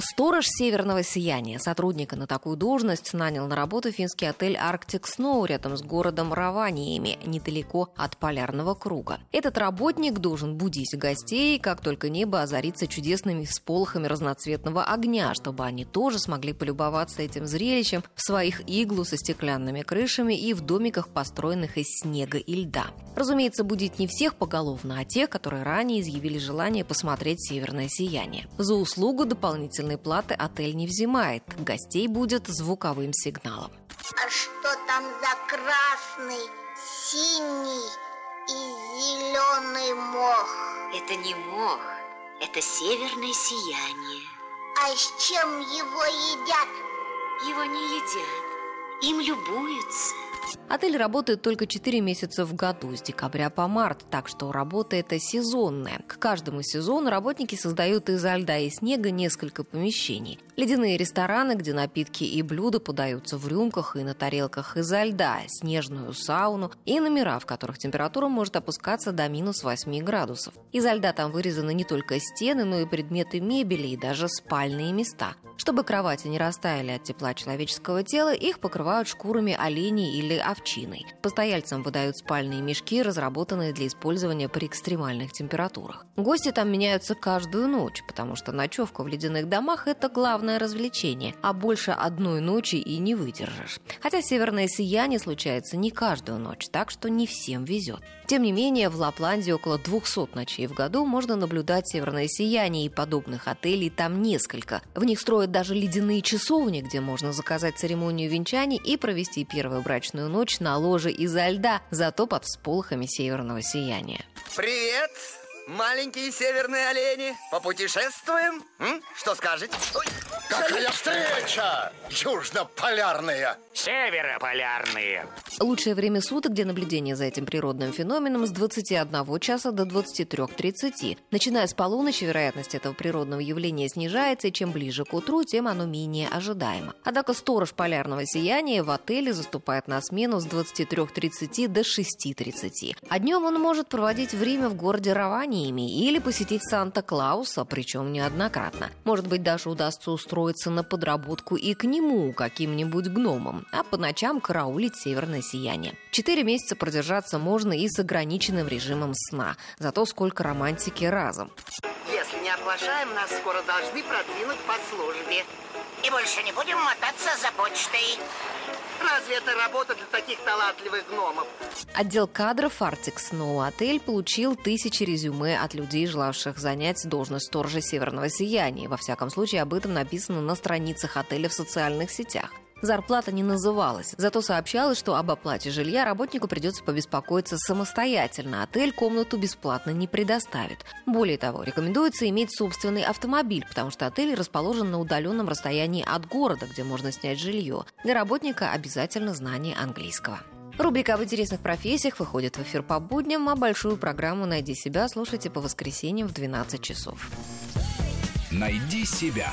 Сторож северного сияния. Сотрудника на такую должность нанял на работу финский отель Arctic Snow рядом с городом Раваниями, недалеко от полярного круга. Этот работник должен будить гостей, как только небо озарится чудесными всполохами разноцветного огня, чтобы они тоже смогли полюбоваться этим зрелищем в своих иглу со стеклянными крышами и в домиках, построенных из снега и льда. Разумеется, будить не всех поголовно, а тех, которые ранее изъявили желание посмотреть северное сияние. За услугу дополнительно арендной платы отель не взимает. Гостей будет звуковым сигналом. А что там за красный, синий и зеленый мох? Это не мох, это северное сияние. А с чем его едят? Его не едят, им любуются. Отель работает только 4 месяца в году, с декабря по март, так что работа это сезонная. К каждому сезону работники создают изо льда и снега несколько помещений. Ледяные рестораны, где напитки и блюда подаются в рюмках и на тарелках изо льда, снежную сауну и номера, в которых температура может опускаться до минус 8 градусов. Изо льда там вырезаны не только стены, но и предметы мебели и даже спальные места. Чтобы кровати не растаяли от тепла человеческого тела, их покрывают шкурами оленей или овчиной. Постояльцам выдают спальные мешки, разработанные для использования при экстремальных температурах. Гости там меняются каждую ночь, потому что ночевка в ледяных домах – это главное развлечение, а больше одной ночи и не выдержишь. Хотя северное сияние случается не каждую ночь, так что не всем везет. Тем не менее, в Лапландии около 200 ночей в году можно наблюдать северное сияние, и подобных отелей там несколько. В них строят даже ледяные часовни, где можно заказать церемонию венчаний и провести первую брачную ночь на ложе изо льда, зато под всполохами северного сияния. Привет! Маленькие северные олени, попутешествуем? М? Что скажете? Ой, Какая встреча! Южно-полярная! Северополярные. Лучшее время суток для наблюдения за этим природным феноменом с 21 часа до 23.30. Начиная с полуночи вероятность этого природного явления снижается, и чем ближе к утру, тем оно менее ожидаемо. Однако сторож полярного сияния в отеле заступает на смену с 23.30 до 6.30. А днем он может проводить время в городе Раваниями или посетить Санта-Клауса, причем неоднократно. Может быть, даже удастся устроиться на подработку и к нему, каким-нибудь гномом а по ночам караулить северное сияние. Четыре месяца продержаться можно и с ограниченным режимом сна. Зато сколько романтики разом. Если не оплошаем, нас скоро должны продвинуть по службе. И больше не будем мотаться за почтой. Разве это работа для таких талантливых гномов? Отдел кадров Arctic Snow Отель получил тысячи резюме от людей, желавших занять должность сторожа Северного Сияния. Во всяком случае, об этом написано на страницах отеля в социальных сетях. Зарплата не называлась, зато сообщалось, что об оплате жилья работнику придется побеспокоиться самостоятельно. Отель комнату бесплатно не предоставит. Более того, рекомендуется иметь собственный автомобиль, потому что отель расположен на удаленном расстоянии от города, где можно снять жилье. Для работника обязательно знание английского. Рубрика об интересных профессиях выходит в эфир по будням, а большую программу «Найди себя» слушайте по воскресеньям в 12 часов. Найди себя.